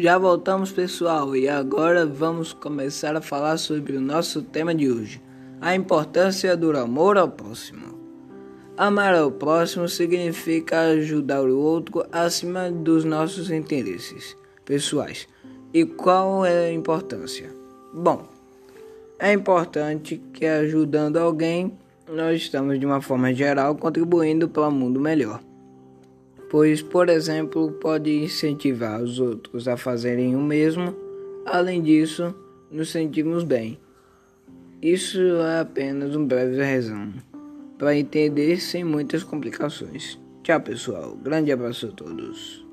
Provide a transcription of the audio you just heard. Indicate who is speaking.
Speaker 1: Já voltamos, pessoal, e agora vamos começar a falar sobre o nosso tema de hoje: a importância do amor ao próximo. Amar ao próximo significa ajudar o outro acima dos nossos interesses pessoais. E qual é a importância? Bom, é importante que ajudando alguém, nós estamos de uma forma geral contribuindo para um mundo melhor pois, por exemplo, pode incentivar os outros a fazerem o mesmo. Além disso, nos sentimos bem. Isso é apenas um breve resumo, para entender sem muitas complicações. Tchau, pessoal. Grande abraço a todos.